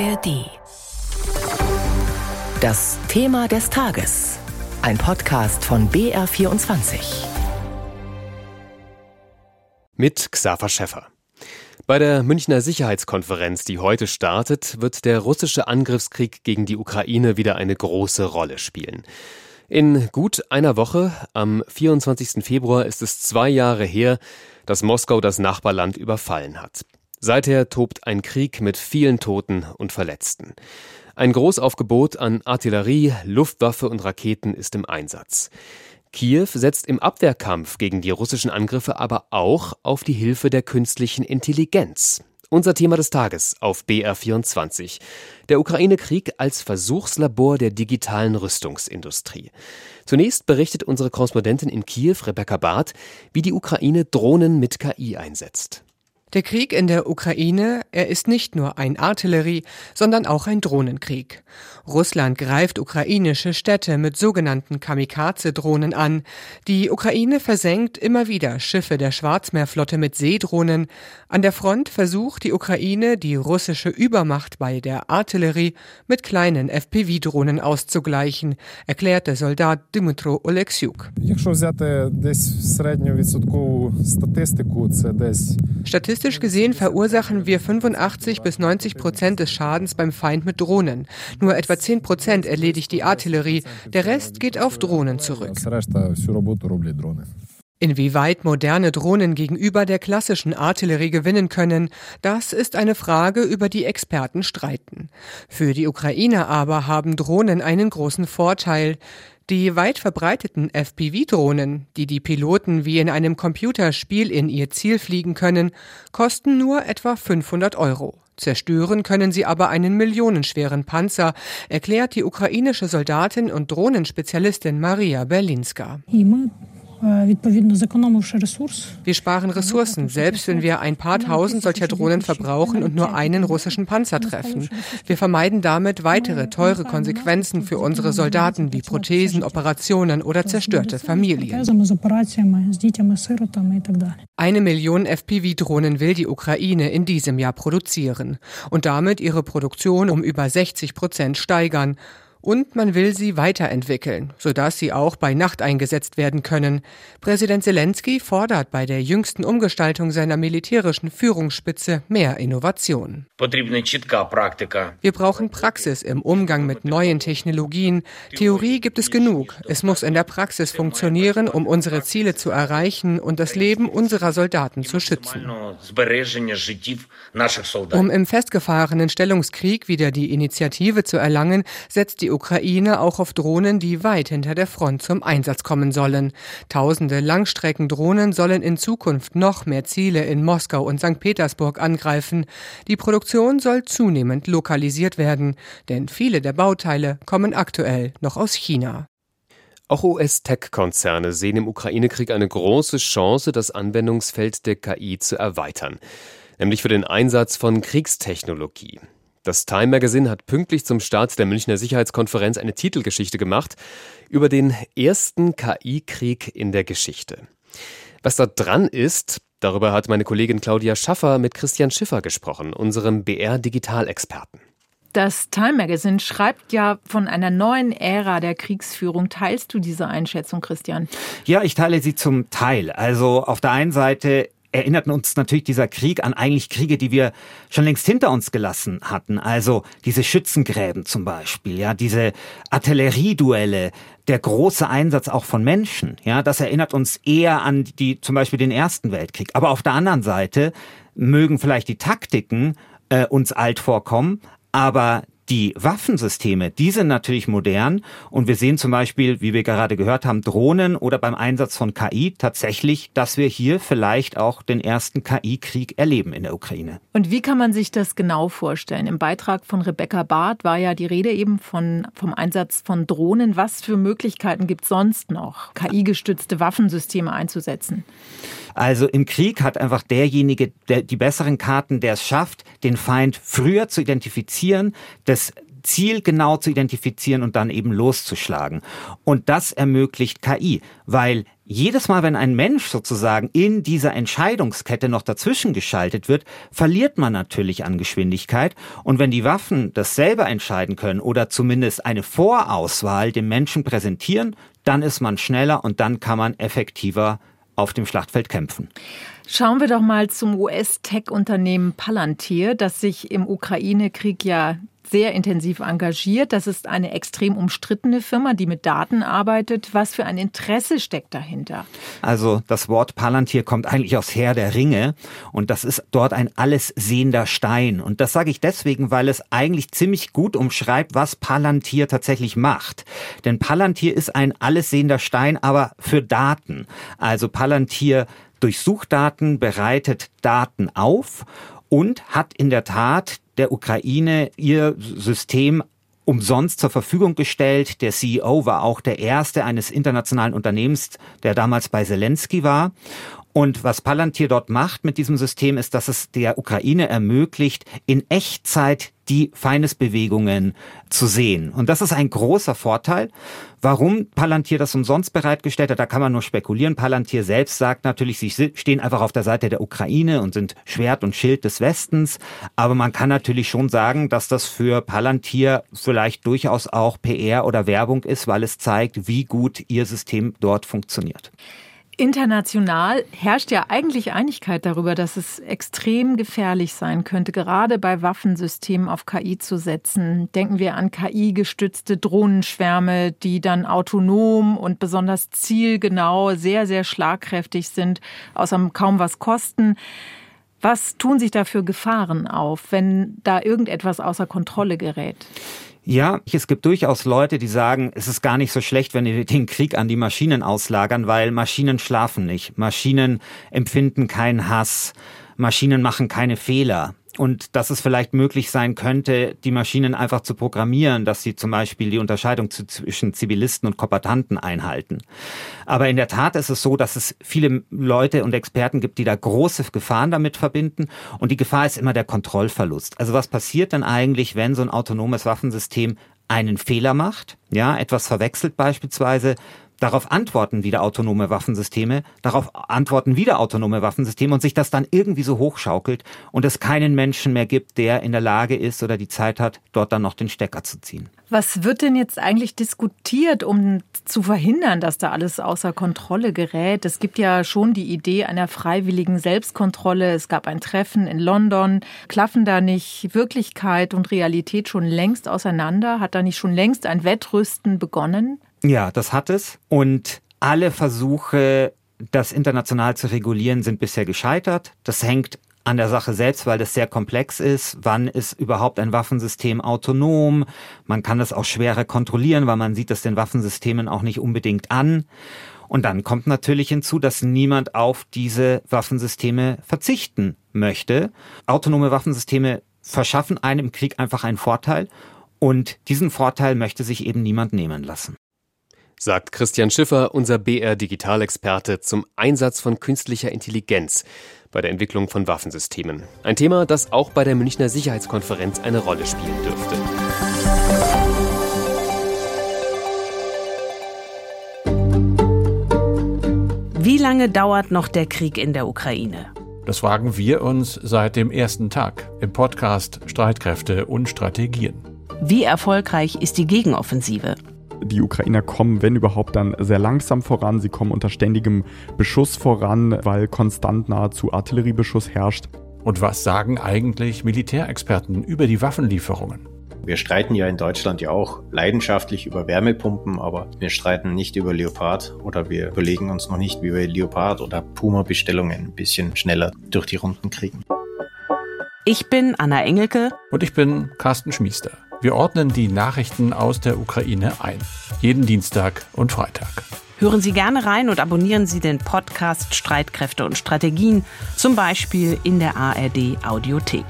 ARD. Das Thema des Tages. Ein Podcast von BR24. Mit Xaver Schäffer. Bei der Münchner Sicherheitskonferenz, die heute startet, wird der russische Angriffskrieg gegen die Ukraine wieder eine große Rolle spielen. In gut einer Woche, am 24. Februar, ist es zwei Jahre her, dass Moskau das Nachbarland überfallen hat. Seither tobt ein Krieg mit vielen Toten und Verletzten. Ein Großaufgebot an Artillerie, Luftwaffe und Raketen ist im Einsatz. Kiew setzt im Abwehrkampf gegen die russischen Angriffe aber auch auf die Hilfe der künstlichen Intelligenz. Unser Thema des Tages auf BR24. Der Ukraine-Krieg als Versuchslabor der digitalen Rüstungsindustrie. Zunächst berichtet unsere Korrespondentin in Kiew, Rebecca Barth, wie die Ukraine Drohnen mit KI einsetzt. Der Krieg in der Ukraine, er ist nicht nur ein Artillerie, sondern auch ein Drohnenkrieg. Russland greift ukrainische Städte mit sogenannten Kamikaze-Drohnen an. Die Ukraine versenkt immer wieder Schiffe der Schwarzmeerflotte mit Seedrohnen. An der Front versucht die Ukraine, die russische Übermacht bei der Artillerie mit kleinen FPV-Drohnen auszugleichen, erklärt der Soldat Dmytro Oleksiuk. Statistisch Statistisch gesehen verursachen wir 85 bis 90 Prozent des Schadens beim Feind mit Drohnen. Nur etwa 10 Prozent erledigt die Artillerie. Der Rest geht auf Drohnen zurück. Inwieweit moderne Drohnen gegenüber der klassischen Artillerie gewinnen können, das ist eine Frage, über die Experten streiten. Für die Ukrainer aber haben Drohnen einen großen Vorteil. Die weit verbreiteten FPV-Drohnen, die die Piloten wie in einem Computerspiel in ihr Ziel fliegen können, kosten nur etwa 500 Euro. Zerstören können sie aber einen millionenschweren Panzer, erklärt die ukrainische Soldatin und Drohnenspezialistin Maria Berlinska. Wir sparen Ressourcen, selbst wenn wir ein paar tausend solcher Drohnen verbrauchen und nur einen russischen Panzer treffen. Wir vermeiden damit weitere teure Konsequenzen für unsere Soldaten wie Prothesen, Operationen oder zerstörte Familien. Eine Million FPV-Drohnen will die Ukraine in diesem Jahr produzieren und damit ihre Produktion um über 60 Prozent steigern und man will sie weiterentwickeln, sodass sie auch bei Nacht eingesetzt werden können. Präsident Zelensky fordert bei der jüngsten Umgestaltung seiner militärischen Führungsspitze mehr Innovation. Wir brauchen Praxis im Umgang mit neuen Technologien. Theorie gibt es genug. Es muss in der Praxis funktionieren, um unsere Ziele zu erreichen und das Leben unserer Soldaten zu schützen. Um im festgefahrenen Stellungskrieg wieder die Initiative zu erlangen, setzt die Ukraine auch auf Drohnen, die weit hinter der Front zum Einsatz kommen sollen. Tausende Langstreckendrohnen sollen in Zukunft noch mehr Ziele in Moskau und St. Petersburg angreifen. Die Produktion soll zunehmend lokalisiert werden, denn viele der Bauteile kommen aktuell noch aus China. Auch US-Tech-Konzerne sehen im Ukraine-Krieg eine große Chance, das Anwendungsfeld der KI zu erweitern, nämlich für den Einsatz von Kriegstechnologie. Das Time Magazine hat pünktlich zum Start der Münchner Sicherheitskonferenz eine Titelgeschichte gemacht über den ersten KI-Krieg in der Geschichte. Was da dran ist, darüber hat meine Kollegin Claudia Schaffer mit Christian Schiffer gesprochen, unserem BR-Digitalexperten. Das Time Magazine schreibt ja von einer neuen Ära der Kriegsführung. Teilst du diese Einschätzung, Christian? Ja, ich teile sie zum Teil. Also auf der einen Seite erinnerten uns natürlich dieser Krieg an eigentlich Kriege, die wir schon längst hinter uns gelassen hatten. Also diese Schützengräben zum Beispiel, ja, diese Artillerieduelle, der große Einsatz auch von Menschen, ja, das erinnert uns eher an die, zum Beispiel den Ersten Weltkrieg. Aber auf der anderen Seite mögen vielleicht die Taktiken äh, uns alt vorkommen, aber die Waffensysteme, die sind natürlich modern und wir sehen zum Beispiel, wie wir gerade gehört haben, Drohnen oder beim Einsatz von KI tatsächlich, dass wir hier vielleicht auch den ersten KI-Krieg erleben in der Ukraine. Und wie kann man sich das genau vorstellen? Im Beitrag von Rebecca Barth war ja die Rede eben von, vom Einsatz von Drohnen. Was für Möglichkeiten gibt es sonst noch, KI-gestützte Waffensysteme einzusetzen? Also im Krieg hat einfach derjenige, der die besseren Karten, der es schafft, den Feind früher zu identifizieren, das Ziel genau zu identifizieren und dann eben loszuschlagen. Und das ermöglicht KI, weil jedes Mal, wenn ein Mensch sozusagen in dieser Entscheidungskette noch dazwischen geschaltet wird, verliert man natürlich an Geschwindigkeit. Und wenn die Waffen das selber entscheiden können oder zumindest eine Vorauswahl dem Menschen präsentieren, dann ist man schneller und dann kann man effektiver auf dem Schlachtfeld kämpfen. Schauen wir doch mal zum US-Tech-Unternehmen Palantir, das sich im Ukraine-Krieg ja sehr intensiv engagiert. Das ist eine extrem umstrittene Firma, die mit Daten arbeitet. Was für ein Interesse steckt dahinter? Also das Wort Palantir kommt eigentlich aus Herr der Ringe und das ist dort ein alles sehender Stein. Und das sage ich deswegen, weil es eigentlich ziemlich gut umschreibt, was Palantir tatsächlich macht. Denn Palantir ist ein alles sehender Stein, aber für Daten. Also Palantir durchsucht Daten, bereitet Daten auf und hat in der Tat der Ukraine ihr System umsonst zur Verfügung gestellt. Der CEO war auch der erste eines internationalen Unternehmens, der damals bei Zelensky war. Und was Palantir dort macht mit diesem System, ist, dass es der Ukraine ermöglicht, in Echtzeit die Feindesbewegungen zu sehen. Und das ist ein großer Vorteil. Warum Palantir das umsonst bereitgestellt hat, da kann man nur spekulieren. Palantir selbst sagt natürlich, sie stehen einfach auf der Seite der Ukraine und sind Schwert und Schild des Westens. Aber man kann natürlich schon sagen, dass das für Palantir vielleicht durchaus auch PR oder Werbung ist, weil es zeigt, wie gut ihr System dort funktioniert. International herrscht ja eigentlich Einigkeit darüber, dass es extrem gefährlich sein könnte, gerade bei Waffensystemen auf KI zu setzen. Denken wir an KI-gestützte Drohnenschwärme, die dann autonom und besonders zielgenau sehr, sehr schlagkräftig sind, außerdem kaum was kosten. Was tun sich da für Gefahren auf, wenn da irgendetwas außer Kontrolle gerät? Ja, es gibt durchaus Leute, die sagen, es ist gar nicht so schlecht, wenn wir den Krieg an die Maschinen auslagern, weil Maschinen schlafen nicht. Maschinen empfinden keinen Hass. Maschinen machen keine Fehler und dass es vielleicht möglich sein könnte, die Maschinen einfach zu programmieren, dass sie zum Beispiel die Unterscheidung zwischen Zivilisten und Kombatanten einhalten. Aber in der Tat ist es so, dass es viele Leute und Experten gibt, die da große Gefahren damit verbinden. Und die Gefahr ist immer der Kontrollverlust. Also was passiert denn eigentlich, wenn so ein autonomes Waffensystem einen Fehler macht, ja, etwas verwechselt beispielsweise, Darauf antworten wieder autonome Waffensysteme, darauf antworten wieder autonome Waffensysteme und sich das dann irgendwie so hochschaukelt und es keinen Menschen mehr gibt, der in der Lage ist oder die Zeit hat, dort dann noch den Stecker zu ziehen. Was wird denn jetzt eigentlich diskutiert, um zu verhindern, dass da alles außer Kontrolle gerät? Es gibt ja schon die Idee einer freiwilligen Selbstkontrolle. Es gab ein Treffen in London. Klaffen da nicht Wirklichkeit und Realität schon längst auseinander? Hat da nicht schon längst ein Wettrüsten begonnen? Ja, das hat es. Und alle Versuche, das international zu regulieren, sind bisher gescheitert. Das hängt an der Sache selbst, weil das sehr komplex ist. Wann ist überhaupt ein Waffensystem autonom? Man kann das auch schwerer kontrollieren, weil man sieht das den Waffensystemen auch nicht unbedingt an. Und dann kommt natürlich hinzu, dass niemand auf diese Waffensysteme verzichten möchte. Autonome Waffensysteme verschaffen einem im Krieg einfach einen Vorteil und diesen Vorteil möchte sich eben niemand nehmen lassen sagt Christian Schiffer, unser BR-Digitalexperte zum Einsatz von künstlicher Intelligenz bei der Entwicklung von Waffensystemen. Ein Thema, das auch bei der Münchner Sicherheitskonferenz eine Rolle spielen dürfte. Wie lange dauert noch der Krieg in der Ukraine? Das fragen wir uns seit dem ersten Tag im Podcast Streitkräfte und Strategien. Wie erfolgreich ist die Gegenoffensive? Die Ukrainer kommen, wenn überhaupt, dann sehr langsam voran. Sie kommen unter ständigem Beschuss voran, weil konstant nahezu Artilleriebeschuss herrscht. Und was sagen eigentlich Militärexperten über die Waffenlieferungen? Wir streiten ja in Deutschland ja auch leidenschaftlich über Wärmepumpen, aber wir streiten nicht über Leopard oder wir überlegen uns noch nicht, wie wir Leopard oder Puma-Bestellungen ein bisschen schneller durch die Runden kriegen. Ich bin Anna Engelke. Und ich bin Carsten Schmiester. Wir ordnen die Nachrichten aus der Ukraine ein. Jeden Dienstag und Freitag. Hören Sie gerne rein und abonnieren Sie den Podcast Streitkräfte und Strategien, zum Beispiel in der ARD Audiothek.